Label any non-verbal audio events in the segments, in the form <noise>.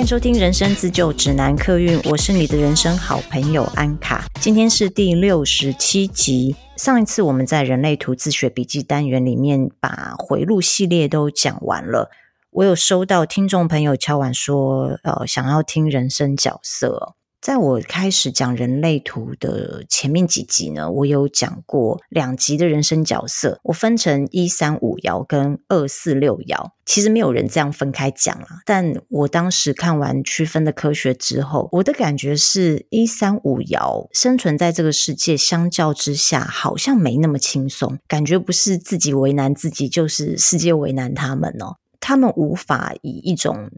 迎收听《人生自救指南》客运，我是你的人生好朋友安卡。今天是第六十七集。上一次我们在人类图自学笔记单元里面把回路系列都讲完了。我有收到听众朋友敲碗说，呃，想要听人生角色。在我开始讲人类图的前面几集呢，我有讲过两集的人生角色，我分成一三五爻跟二四六爻。其实没有人这样分开讲啦，但我当时看完区分的科学之后，我的感觉是一三五爻生存在这个世界，相较之下好像没那么轻松，感觉不是自己为难自己，就是世界为难他们哦，他们无法以一种。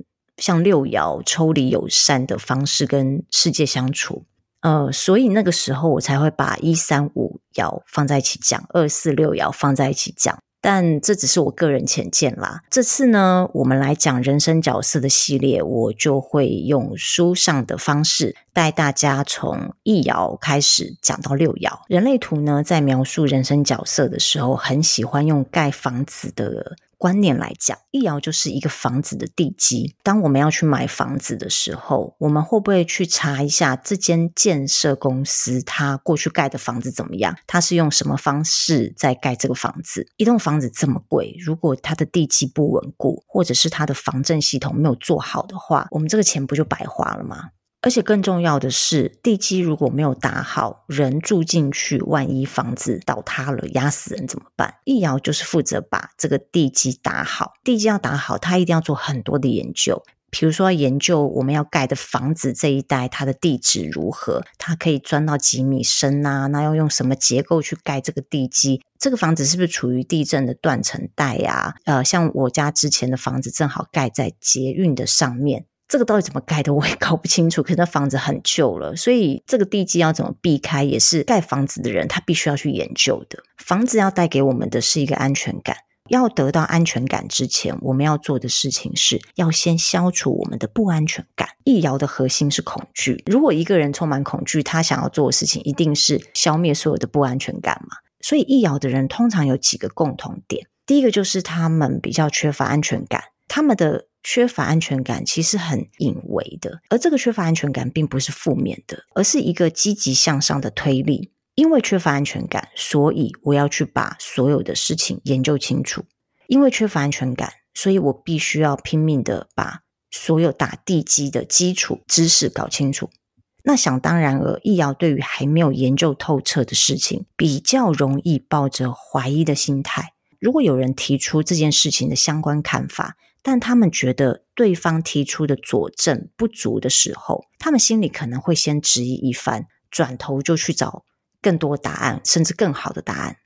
像六爻抽离友善的方式跟世界相处，呃，所以那个时候我才会把一三五爻放在一起讲，二四六爻放在一起讲。但这只是我个人浅见啦。这次呢，我们来讲人生角色的系列，我就会用书上的方式带大家从一爻开始讲到六爻。人类图呢，在描述人生角色的时候，很喜欢用盖房子的。观念来讲，一爻就是一个房子的地基。当我们要去买房子的时候，我们会不会去查一下这间建设公司它过去盖的房子怎么样？它是用什么方式在盖这个房子？一栋房子这么贵，如果它的地基不稳固，或者是它的防震系统没有做好的话，我们这个钱不就白花了吗？而且更重要的是，地基如果没有打好，人住进去，万一房子倒塌了，压死人怎么办？易遥就是负责把这个地基打好。地基要打好，他一定要做很多的研究，比如说研究我们要盖的房子这一带它的地质如何，它可以钻到几米深啊？那要用什么结构去盖这个地基？这个房子是不是处于地震的断层带呀？呃，像我家之前的房子正好盖在捷运的上面。这个到底怎么盖的，我也搞不清楚。可是那房子很旧了，所以这个地基要怎么避开，也是盖房子的人他必须要去研究的。房子要带给我们的是一个安全感，要得到安全感之前，我们要做的事情是要先消除我们的不安全感。易遥的核心是恐惧，如果一个人充满恐惧，他想要做的事情一定是消灭所有的不安全感嘛。所以易遥的人通常有几个共同点，第一个就是他们比较缺乏安全感，他们的。缺乏安全感其实很隐微的，而这个缺乏安全感并不是负面的，而是一个积极向上的推力。因为缺乏安全感，所以我要去把所有的事情研究清楚。因为缺乏安全感，所以我必须要拼命的把所有打地基的基础知识搞清楚。那想当然而易遥对于还没有研究透彻的事情，比较容易抱着怀疑的心态。如果有人提出这件事情的相关看法，但他们觉得对方提出的佐证不足的时候，他们心里可能会先质疑一番，转头就去找更多答案，甚至更好的答案。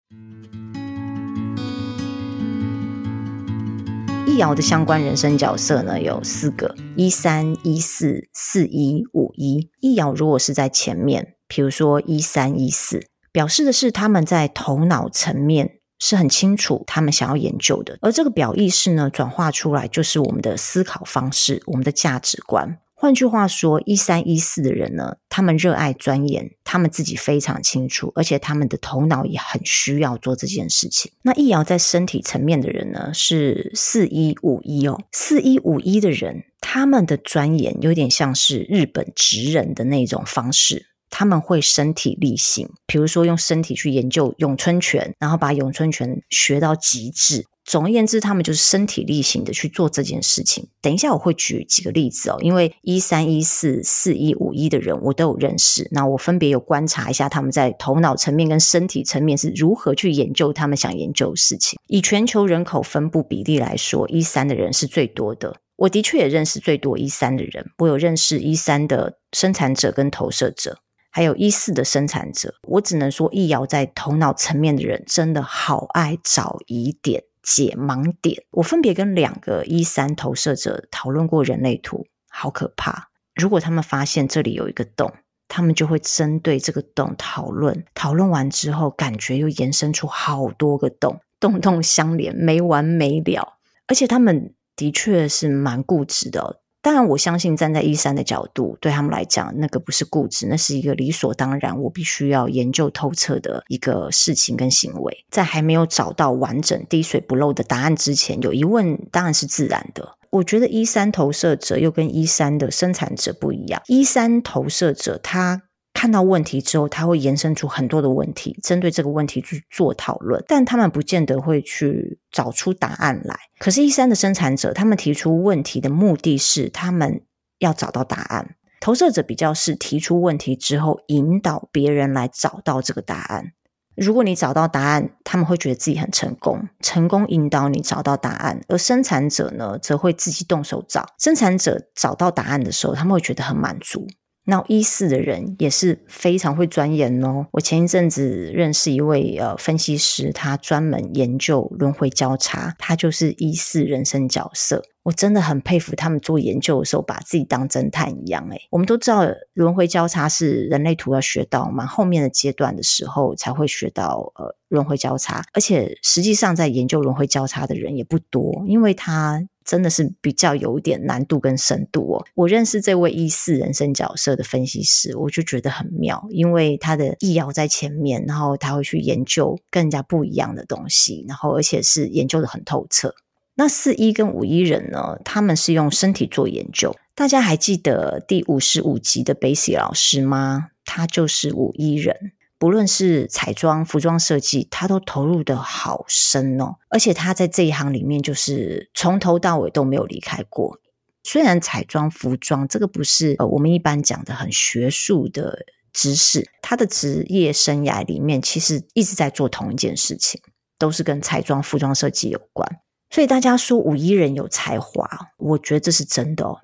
易遥的相关人生角色呢，有四个：一三一四四一五一。易遥如果是在前面，比如说一三一四，表示的是他们在头脑层面。是很清楚他们想要研究的，而这个表意识呢，转化出来就是我们的思考方式，我们的价值观。换句话说，一三一四的人呢，他们热爱钻研，他们自己非常清楚，而且他们的头脑也很需要做这件事情。那易遥在身体层面的人呢，是四一五一哦，四一五一的人，他们的钻研有点像是日本职人的那种方式。他们会身体力行，比如说用身体去研究咏春拳，然后把咏春拳学到极致。总而言之，他们就是身体力行的去做这件事情。等一下我会举几个例子哦，因为一三一四四一五一的人我都有认识，那我分别有观察一下他们在头脑层面跟身体层面是如何去研究他们想研究的事情。以全球人口分布比例来说，一三的人是最多的。我的确也认识最多一三的人，我有认识一三的生产者跟投射者。还有一四的生产者，我只能说，易遥在头脑层面的人真的好爱找疑点、解盲点。我分别跟两个一三投射者讨论过人类图，好可怕！如果他们发现这里有一个洞，他们就会针对这个洞讨论。讨论完之后，感觉又延伸出好多个洞，洞洞相连，没完没了。而且他们的确是蛮固执的。当然，我相信站在一三的角度，对他们来讲，那个不是固执，那是一个理所当然，我必须要研究透彻的一个事情跟行为。在还没有找到完整滴水不漏的答案之前，有疑问当然是自然的。我觉得一三投射者又跟一三的生产者不一样，一三投射者他。看到问题之后，他会延伸出很多的问题，针对这个问题去做讨论，但他们不见得会去找出答案来。可是，一三的生产者，他们提出问题的目的是他们要找到答案。投射者比较是提出问题之后，引导别人来找到这个答案。如果你找到答案，他们会觉得自己很成功，成功引导你找到答案。而生产者呢，则会自己动手找。生产者找到答案的时候，他们会觉得很满足。那一四的人也是非常会钻研哦。我前一阵子认识一位呃分析师，他专门研究轮回交叉，他就是一四人生角色。我真的很佩服他们做研究的时候，把自己当侦探一样。诶，我们都知道轮回交叉是人类图要学到嘛，后面的阶段的时候才会学到呃轮回交叉，而且实际上在研究轮回交叉的人也不多，因为他。真的是比较有点难度跟深度哦。我认识这位一四人生角色的分析师，我就觉得很妙，因为他的易遥在前面，然后他会去研究跟人家不一样的东西，然后而且是研究的很透彻。那四一跟五一人呢，他们是用身体做研究。大家还记得第五十五集的 Bessy 老师吗？他就是五一人。不论是彩妆、服装设计，他都投入得好深哦。而且他在这一行里面，就是从头到尾都没有离开过。虽然彩妆、服装这个不是我们一般讲的很学术的知识，他的职业生涯里面其实一直在做同一件事情，都是跟彩妆、服装设计有关。所以大家说五一人有才华，我觉得这是真的哦，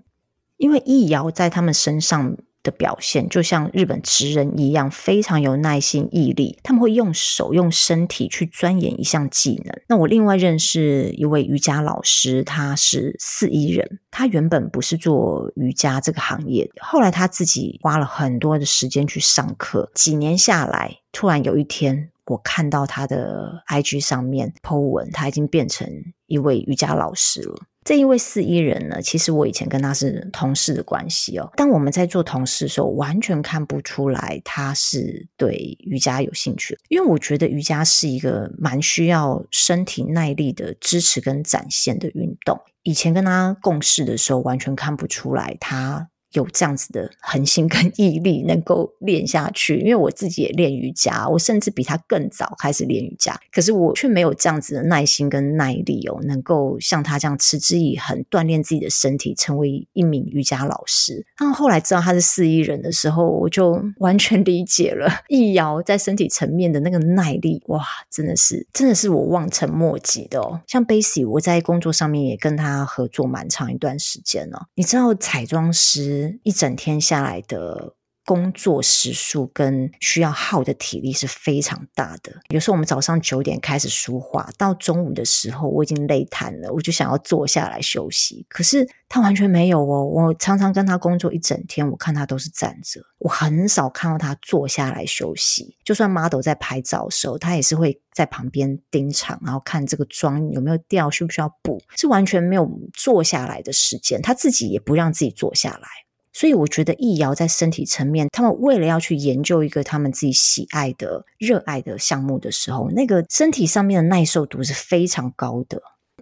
因为易遥在他们身上。的表现就像日本职人一样，非常有耐心、毅力。他们会用手、用身体去钻研一项技能。那我另外认识一位瑜伽老师，他是四一人。他原本不是做瑜伽这个行业，后来他自己花了很多的时间去上课。几年下来，突然有一天，我看到他的 IG 上面 po 文，他已经变成一位瑜伽老师了。这一位四一人呢，其实我以前跟他是同事的关系哦。当我们在做同事的时候，完全看不出来他是对瑜伽有兴趣，因为我觉得瑜伽是一个蛮需要身体耐力的支持跟展现的运动。以前跟他共事的时候，完全看不出来他。有这样子的恒心跟毅力，能够练下去。因为我自己也练瑜伽，我甚至比他更早开始练瑜伽，可是我却没有这样子的耐心跟耐力哦，能够像他这样持之以恒锻炼自己的身体，成为一名瑜伽老师。然后后来知道他是四亿人的时候，我就完全理解了易遥在身体层面的那个耐力，哇，真的是真的是我望尘莫及的哦。像 Bassy，我在工作上面也跟他合作蛮长一段时间哦。你知道彩妆师。一整天下来的工作时数跟需要耗的体力是非常大的。有时候我们早上九点开始梳化，到中午的时候我已经累瘫了，我就想要坐下来休息。可是他完全没有哦，我常常跟他工作一整天，我看他都是站着，我很少看到他坐下来休息。就算 model 在拍照的时候，他也是会在旁边盯场，然后看这个妆有没有掉，需不需要补，是完全没有坐下来的时间。他自己也不让自己坐下来。所以我觉得易遥在身体层面，他们为了要去研究一个他们自己喜爱的、热爱的项目的时候，那个身体上面的耐受度是非常高的。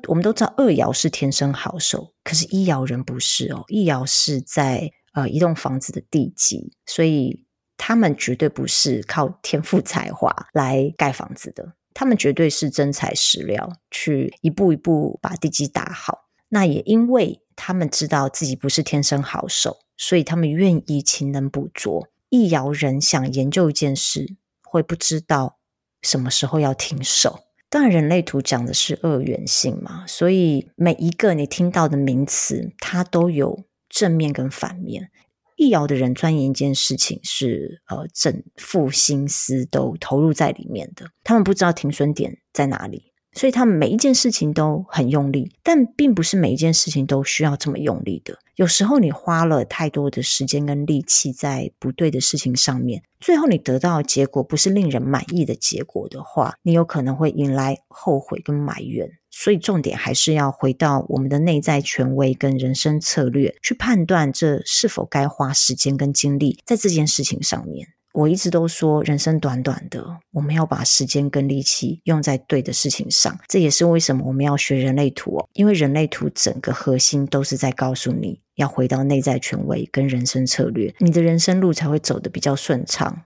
我们都知道二爻是天生好手，可是一爻人不是哦，一爻是在呃一栋房子的地基，所以他们绝对不是靠天赋才华来盖房子的，他们绝对是真材实料去一步一步把地基打好。那也因为他们知道自己不是天生好手。所以他们愿意勤能补拙。易爻人想研究一件事，会不知道什么时候要停手。当然，人类图讲的是二元性嘛，所以每一个你听到的名词，它都有正面跟反面。易爻的人钻研一件事情是，呃，整副心思都投入在里面的。他们不知道停损点在哪里。所以他们每一件事情都很用力，但并不是每一件事情都需要这么用力的。有时候你花了太多的时间跟力气在不对的事情上面，最后你得到的结果不是令人满意的结果的话，你有可能会引来后悔跟埋怨。所以重点还是要回到我们的内在权威跟人生策略，去判断这是否该花时间跟精力在这件事情上面。我一直都说，人生短短的，我们要把时间跟力气用在对的事情上。这也是为什么我们要学人类图哦，因为人类图整个核心都是在告诉你要回到内在权威跟人生策略，你的人生路才会走得比较顺畅。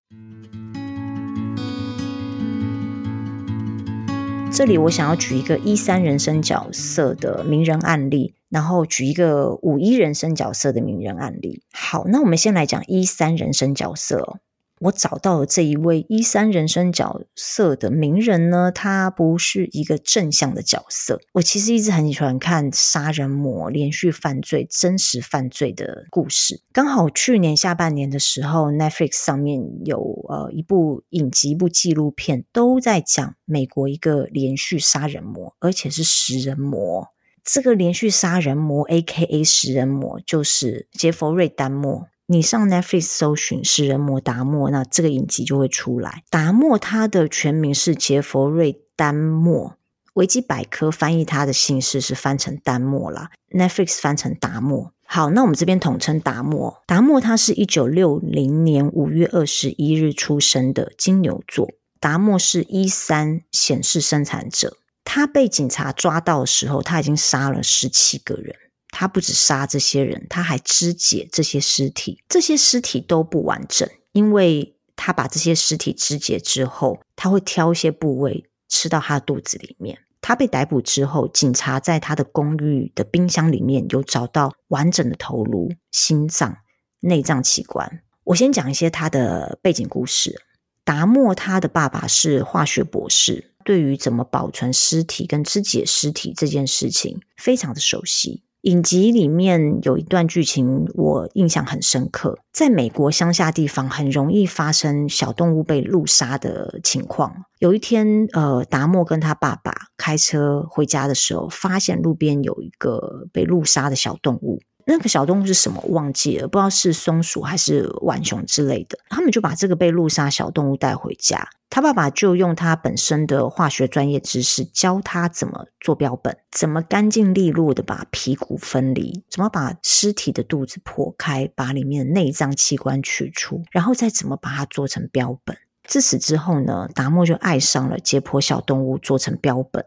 这里我想要举一个一三人生角色的名人案例，然后举一个五一人生角色的名人案例。好，那我们先来讲一三人生角色。我找到了这一位一三人生角色的名人呢，他不是一个正向的角色。我其实一直很喜欢看杀人魔连续犯罪、真实犯罪的故事。刚好去年下半年的时候，Netflix 上面有呃一部影集、一部纪录片，都在讲美国一个连续杀人魔，而且是食人魔。这个连续杀人魔 （A.K.A. 食人魔）就是杰佛瑞·丹莫。你上 Netflix 搜寻“食人魔达莫”，那这个影集就会出来。达莫他的全名是杰佛瑞·丹莫，维基百科翻译他的姓氏是翻成丹莫啦。Netflix 翻成达莫。好，那我们这边统称达莫。达莫他是一九六零年五月二十一日出生的金牛座。达莫是一三显示生产者。他被警察抓到的时候，他已经杀了十七个人。他不止杀这些人，他还肢解这些尸体。这些尸体都不完整，因为他把这些尸体肢解之后，他会挑一些部位吃到他的肚子里面。他被逮捕之后，警察在他的公寓的冰箱里面有找到完整的头颅、心脏、内脏器官。我先讲一些他的背景故事。达莫他的爸爸是化学博士，对于怎么保存尸体跟肢解尸体这件事情非常的熟悉。影集里面有一段剧情，我印象很深刻。在美国乡下地方，很容易发生小动物被路杀的情况。有一天，呃，达莫跟他爸爸开车回家的时候，发现路边有一个被路杀的小动物。那个小动物是什么？忘记了，不知道是松鼠还是浣熊之类的。他们就把这个被路杀小动物带回家，他爸爸就用他本身的化学专业知识教他怎么做标本，怎么干净利落的把皮骨分离，怎么把尸体的肚子剖开，把里面的内脏器官取出，然后再怎么把它做成标本。自此之后呢，达莫就爱上了解剖小动物做成标本。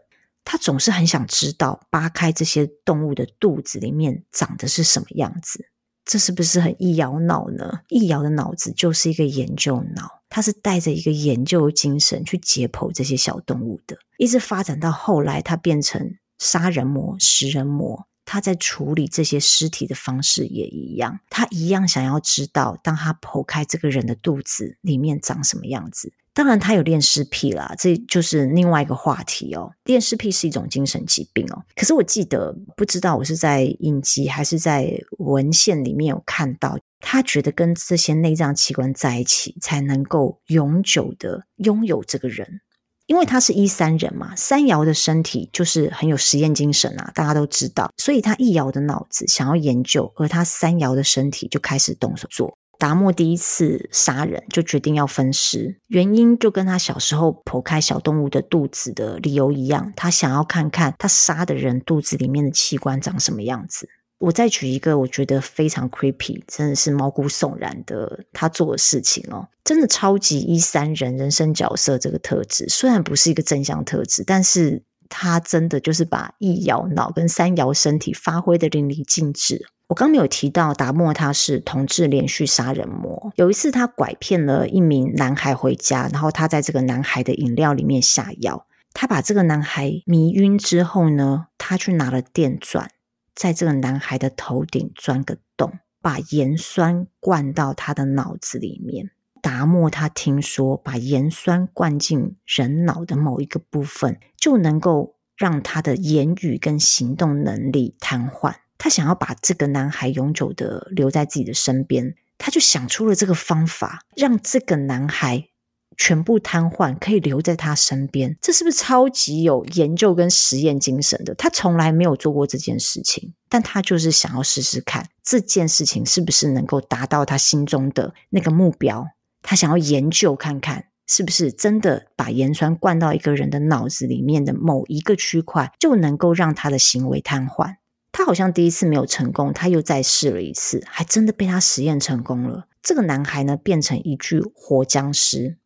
他总是很想知道扒开这些动物的肚子里面长的是什么样子，这是不是很易遥脑呢？易遥的脑子就是一个研究脑，他是带着一个研究精神去解剖这些小动物的，一直发展到后来，他变成杀人魔、食人魔。他在处理这些尸体的方式也一样，他一样想要知道，当他剖开这个人的肚子里面长什么样子。当然，他有恋尸癖啦，这就是另外一个话题哦。恋尸癖是一种精神疾病哦。可是我记得，不知道我是在影集还是在文献里面有看到，他觉得跟这些内脏器官在一起，才能够永久的拥有这个人。因为他是一三人嘛，三爻的身体就是很有实验精神啊，大家都知道，所以他一爻的脑子想要研究，而他三爻的身体就开始动手做。达莫第一次杀人就决定要分尸，原因就跟他小时候剖开小动物的肚子的理由一样，他想要看看他杀的人肚子里面的器官长什么样子。我再举一个我觉得非常 creepy，真的是毛骨悚然的他做的事情哦，真的超级一三人人生角色这个特质，虽然不是一个正向特质，但是他真的就是把一摇脑跟三摇身体发挥得淋漓尽致。我刚没有提到达莫，他是同志连续杀人魔。有一次，他拐骗了一名男孩回家，然后他在这个男孩的饮料里面下药。他把这个男孩迷晕之后呢，他去拿了电钻，在这个男孩的头顶钻个洞，把盐酸灌到他的脑子里面。达莫他听说，把盐酸灌进人脑的某一个部分，就能够让他的言语跟行动能力瘫痪。他想要把这个男孩永久的留在自己的身边，他就想出了这个方法，让这个男孩全部瘫痪，可以留在他身边。这是不是超级有研究跟实验精神的？他从来没有做过这件事情，但他就是想要试试看这件事情是不是能够达到他心中的那个目标。他想要研究看看是不是真的把盐酸灌到一个人的脑子里面的某一个区块，就能够让他的行为瘫痪？他好像第一次没有成功，他又再试了一次，还真的被他实验成功了。这个男孩呢，变成一具活僵尸，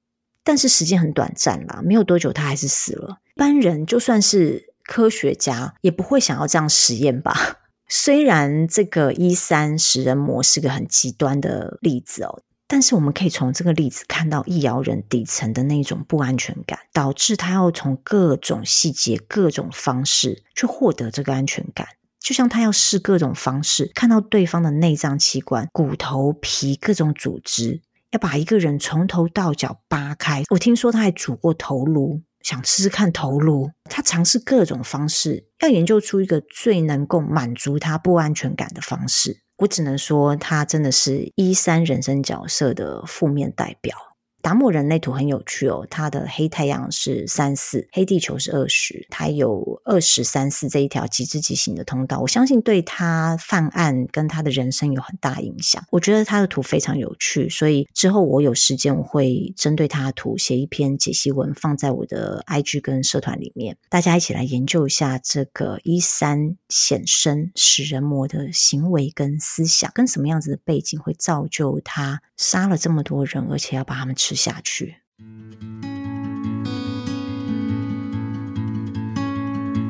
但是时间很短暂啦，没有多久他还是死了。一般人就算是科学家，也不会想要这样实验吧？<laughs> 虽然这个一三食人魔是个很极端的例子哦，但是我们可以从这个例子看到易遥人底层的那种不安全感，导致他要从各种细节、各种方式去获得这个安全感。就像他要试各种方式，看到对方的内脏器官、骨头、皮、各种组织，要把一个人从头到脚扒开。我听说他还煮过头颅，想试试看头颅。他尝试各种方式，要研究出一个最能够满足他不安全感的方式。我只能说，他真的是一三人生角色的负面代表。达摩人类图很有趣哦，它的黑太阳是三四，黑地球是二十，它有二十三四这一条极致极行的通道，我相信对他犯案跟他的人生有很大影响。我觉得他的图非常有趣，所以之后我有时间我会针对他的图写一篇解析文，放在我的 IG 跟社团里面，大家一起来研究一下这个一三显生食人魔的行为跟思想，跟什么样子的背景会造就他杀了这么多人，而且要把他们吃下去。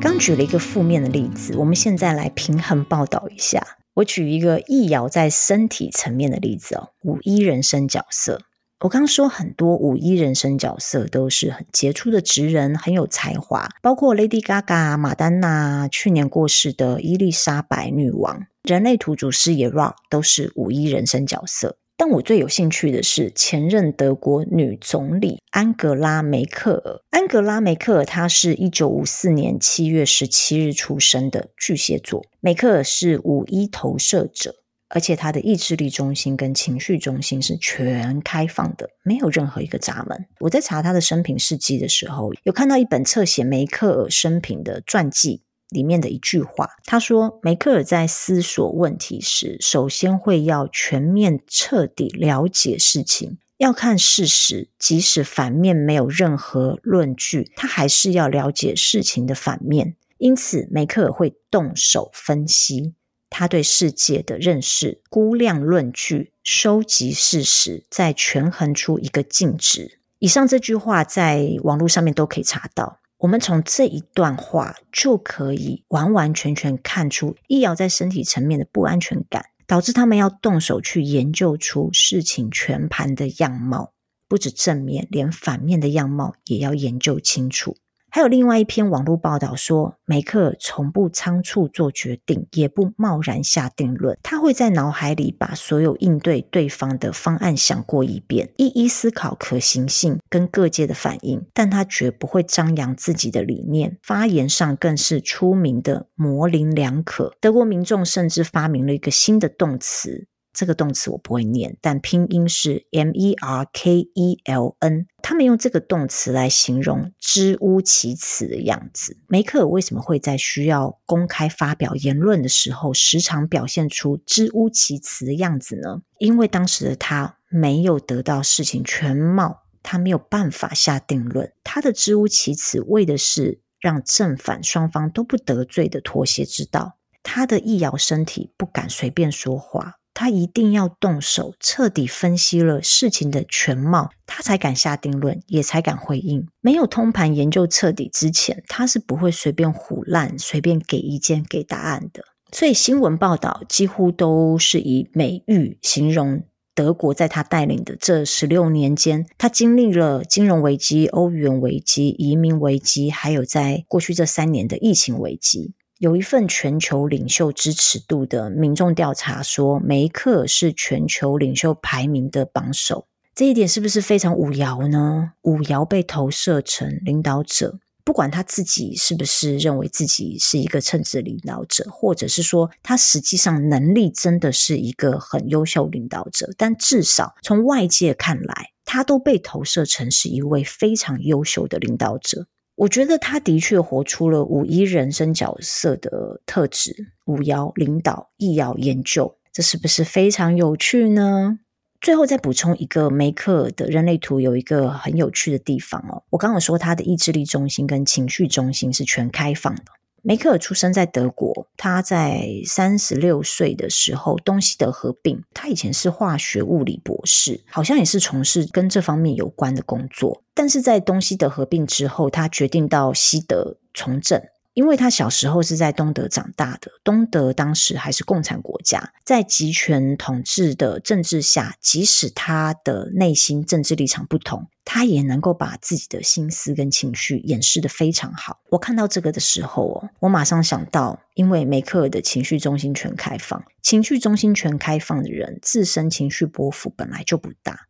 刚举了一个负面的例子，我们现在来平衡报道一下。我举一个易遥在身体层面的例子哦，五一人生角色。我刚说很多五一人生角色都是很杰出的职人，很有才华，包括 Lady Gaga、马丹娜，去年过世的伊丽莎白女王，人类图主师也 Rock 都是五一人生角色。但我最有兴趣的是前任德国女总理安格拉梅克尔。安格拉梅克尔她是一九五四年七月十七日出生的巨蟹座。梅克尔是五一投射者，而且她的意志力中心跟情绪中心是全开放的，没有任何一个闸门。我在查她的生平事迹的时候，有看到一本侧写梅克尔生平的传记。里面的一句话，他说：“梅克尔在思索问题时，首先会要全面彻底了解事情，要看事实，即使反面没有任何论据，他还是要了解事情的反面。因此，梅克尔会动手分析他对世界的认识，估量论据，收集事实，再权衡出一个净值。以上这句话在网络上面都可以查到。”我们从这一段话就可以完完全全看出易遥在身体层面的不安全感，导致他们要动手去研究出事情全盘的样貌，不止正面，连反面的样貌也要研究清楚。还有另外一篇网络报道说，梅克尔从不仓促做决定，也不贸然下定论。他会在脑海里把所有应对对方的方案想过一遍，一一思考可行性跟各界的反应。但他绝不会张扬自己的理念，发言上更是出名的模棱两可。德国民众甚至发明了一个新的动词。这个动词我不会念，但拼音是 M E R K E L N。他们用这个动词来形容支吾其词的样子。梅克尔为什么会在需要公开发表言论的时候，时常表现出支吾其词的样子呢？因为当时的他没有得到事情全貌，他没有办法下定论。他的支吾其词为的是让正反双方都不得罪的妥协之道。他的易遥身体不敢随便说话。他一定要动手，彻底分析了事情的全貌，他才敢下定论，也才敢回应。没有通盘研究彻底之前，他是不会随便唬烂、随便给意见、给答案的。所以新闻报道几乎都是以美誉形容德国在他带领的这十六年间，他经历了金融危机、欧元危机、移民危机，还有在过去这三年的疫情危机。有一份全球领袖支持度的民众调查说，梅克是全球领袖排名的榜首。这一点是不是非常五爻呢？五爻被投射成领导者，不管他自己是不是认为自己是一个称职领导者，或者是说他实际上能力真的是一个很优秀领导者，但至少从外界看来，他都被投射成是一位非常优秀的领导者。我觉得他的确活出了五一人生角色的特质：五爻领导，一爻研究，这是不是非常有趣呢？最后再补充一个，梅克的人类图有一个很有趣的地方哦。我刚刚说他的意志力中心跟情绪中心是全开放的。梅克尔出生在德国，他在三十六岁的时候东西德合并。他以前是化学物理博士，好像也是从事跟这方面有关的工作。但是在东西德合并之后，他决定到西德从政。因为他小时候是在东德长大的，东德当时还是共产国家，在集权统治的政治下，即使他的内心政治立场不同，他也能够把自己的心思跟情绪掩饰得非常好。我看到这个的时候哦，我马上想到，因为梅克尔的情绪中心全开放，情绪中心全开放的人，自身情绪波幅本来就不大。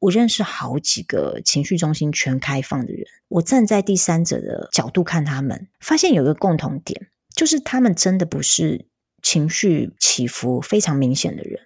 我认识好几个情绪中心全开放的人，我站在第三者的角度看他们，发现有一个共同点，就是他们真的不是情绪起伏非常明显的人，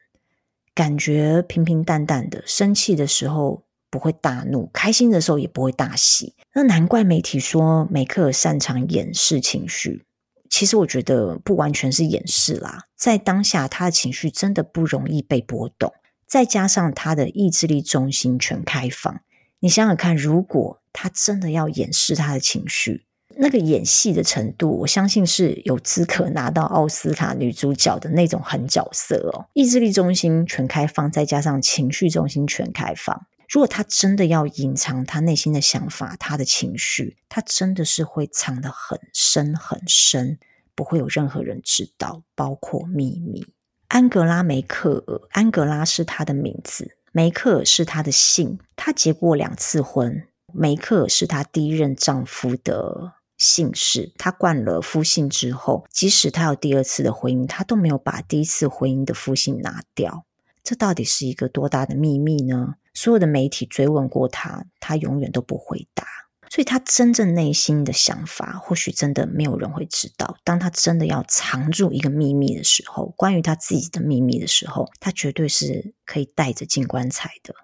感觉平平淡淡的，生气的时候不会大怒，开心的时候也不会大喜。那难怪媒体说梅克尔擅长掩饰情绪，其实我觉得不完全是掩饰啦，在当下他的情绪真的不容易被波动。再加上他的意志力中心全开放，你想想看，如果他真的要掩饰他的情绪，那个演戏的程度，我相信是有资格拿到奥斯卡女主角的那种狠角色哦。意志力中心全开放，再加上情绪中心全开放，如果他真的要隐藏他内心的想法、他的情绪，他真的是会藏得很深很深，不会有任何人知道，包括秘密。安格拉梅克尔，安格拉是他的名字，梅克尔是他的姓。他结过两次婚，梅克尔是他第一任丈夫的姓氏。他冠了夫姓之后，即使他有第二次的婚姻，他都没有把第一次婚姻的夫姓拿掉。这到底是一个多大的秘密呢？所有的媒体追问过他，他永远都不回答。所以他真正内心的想法，或许真的没有人会知道。当他真的要藏住一个秘密的时候，关于他自己的秘密的时候，他绝对是可以带着进棺材的。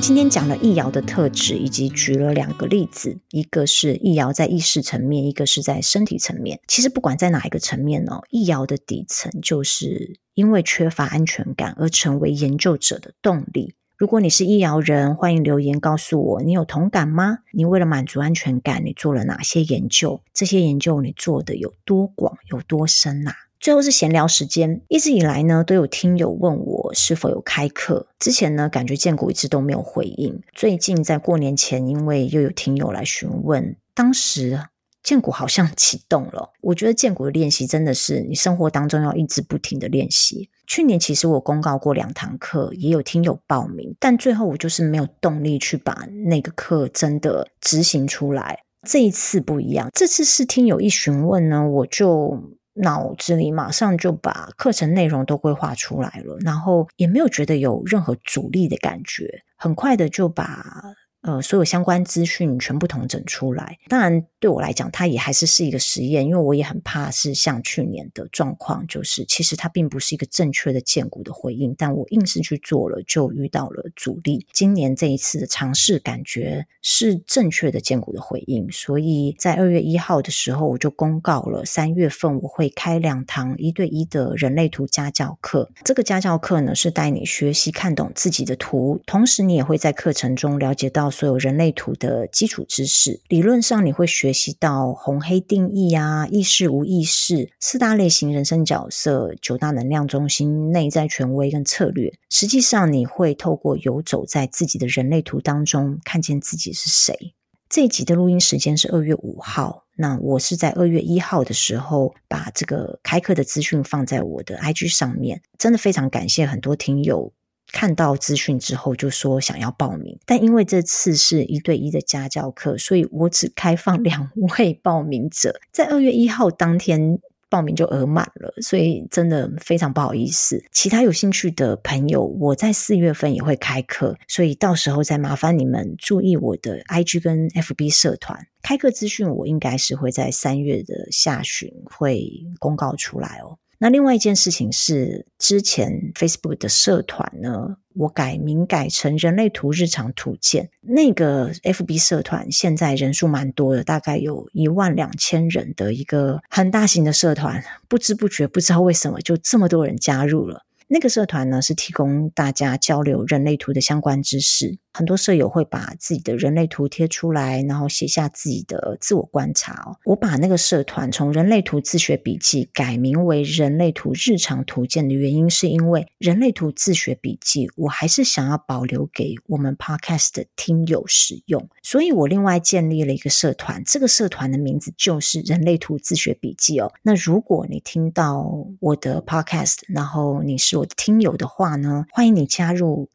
今天讲了易遥的特质，以及举了两个例子，一个是易遥在意识层面，一个是在身体层面。其实不管在哪一个层面哦，易遥的底层就是因为缺乏安全感而成为研究者的动力。如果你是易遥人，欢迎留言告诉我，你有同感吗？你为了满足安全感，你做了哪些研究？这些研究你做的有多广，有多深啊？最后是闲聊时间，一直以来呢，都有听友问我是否有开课。之前呢，感觉荐骨一直都没有回应。最近在过年前，因为又有听友来询问，当时荐骨好像启动了。我觉得荐骨的练习真的是你生活当中要一直不停的练习。去年其实我公告过两堂课，也有听友报名，但最后我就是没有动力去把那个课真的执行出来。这一次不一样，这次是听友一询问呢，我就。脑子里马上就把课程内容都规划出来了，然后也没有觉得有任何阻力的感觉，很快的就把。呃，所有相关资讯全部统整出来。当然，对我来讲，它也还是是一个实验，因为我也很怕是像去年的状况，就是其实它并不是一个正确的荐股的回应，但我硬是去做了，就遇到了阻力。今年这一次的尝试，感觉是正确的荐股的回应，所以在二月一号的时候，我就公告了三月份我会开两堂一对一的人类图家教课。这个家教课呢，是带你学习看懂自己的图，同时你也会在课程中了解到。所有人类图的基础知识，理论上你会学习到红黑定义啊、意识无意识、四大类型人生角色、九大能量中心、内在权威跟策略。实际上，你会透过游走在自己的人类图当中，看见自己是谁。这一集的录音时间是二月五号，那我是在二月一号的时候把这个开课的资讯放在我的 IG 上面。真的非常感谢很多听友。看到资讯之后就说想要报名，但因为这次是一对一的家教课，所以我只开放两 <laughs> 位报名者，在二月一号当天报名就额满了，所以真的非常不好意思。其他有兴趣的朋友，我在四月份也会开课，所以到时候再麻烦你们注意我的 IG 跟 FB 社团开课资讯，我应该是会在三月的下旬会公告出来哦。那另外一件事情是，之前 Facebook 的社团呢，我改名改成人类图日常图鉴。那个 FB 社团现在人数蛮多的，大概有一万两千人的一个很大型的社团，不知不觉不知道为什么就这么多人加入了。那个社团呢，是提供大家交流人类图的相关知识。很多舍友会把自己的人类图贴出来，然后写下自己的自我观察哦。我把那个社团从人类图自学笔记改名为人类图日常图鉴的原因，是因为人类图自学笔记，我还是想要保留给我们 Podcast 的听友使用，所以我另外建立了一个社团，这个社团的名字就是人类图自学笔记哦。那如果你听到我的 Podcast，然后你是我的听友的话呢，欢迎你加入。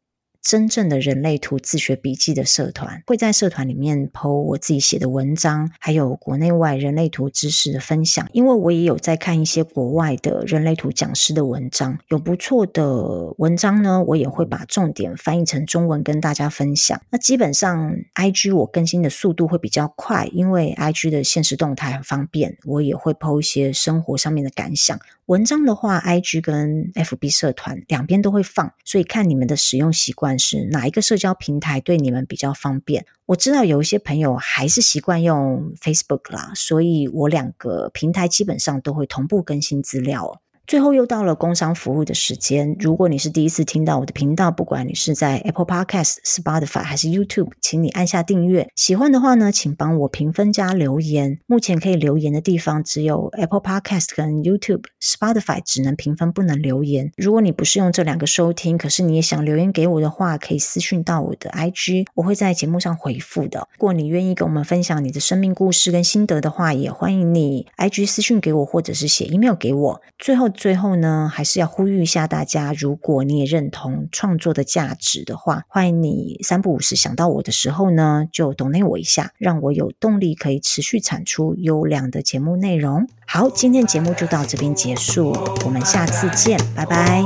真正的人类图自学笔记的社团，会在社团里面 po 我自己写的文章，还有国内外人类图知识的分享。因为我也有在看一些国外的人类图讲师的文章，有不错的文章呢，我也会把重点翻译成中文跟大家分享。那基本上，IG 我更新的速度会比较快，因为 IG 的限时动态很方便，我也会 po 一些生活上面的感想。文章的话，IG 跟 FB 社团两边都会放，所以看你们的使用习惯是哪一个社交平台对你们比较方便。我知道有一些朋友还是习惯用 Facebook 啦，所以我两个平台基本上都会同步更新资料。最后又到了工商服务的时间。如果你是第一次听到我的频道，不管你是在 Apple Podcast、Spotify 还是 YouTube，请你按下订阅。喜欢的话呢，请帮我评分加留言。目前可以留言的地方只有 Apple Podcast 跟 YouTube。Spotify 只能评分不能留言。如果你不是用这两个收听，可是你也想留言给我的话，可以私讯到我的 IG，我会在节目上回复的。如果你愿意跟我们分享你的生命故事跟心得的话，也欢迎你 IG 私讯给我，或者是写 email 给我。最后。最后呢，还是要呼吁一下大家，如果你也认同创作的价值的话，欢迎你三不五时想到我的时候呢，就 donate 我一下，让我有动力可以持续产出优良的节目内容。好，今天节目就到这边结束，我们下次见，拜拜。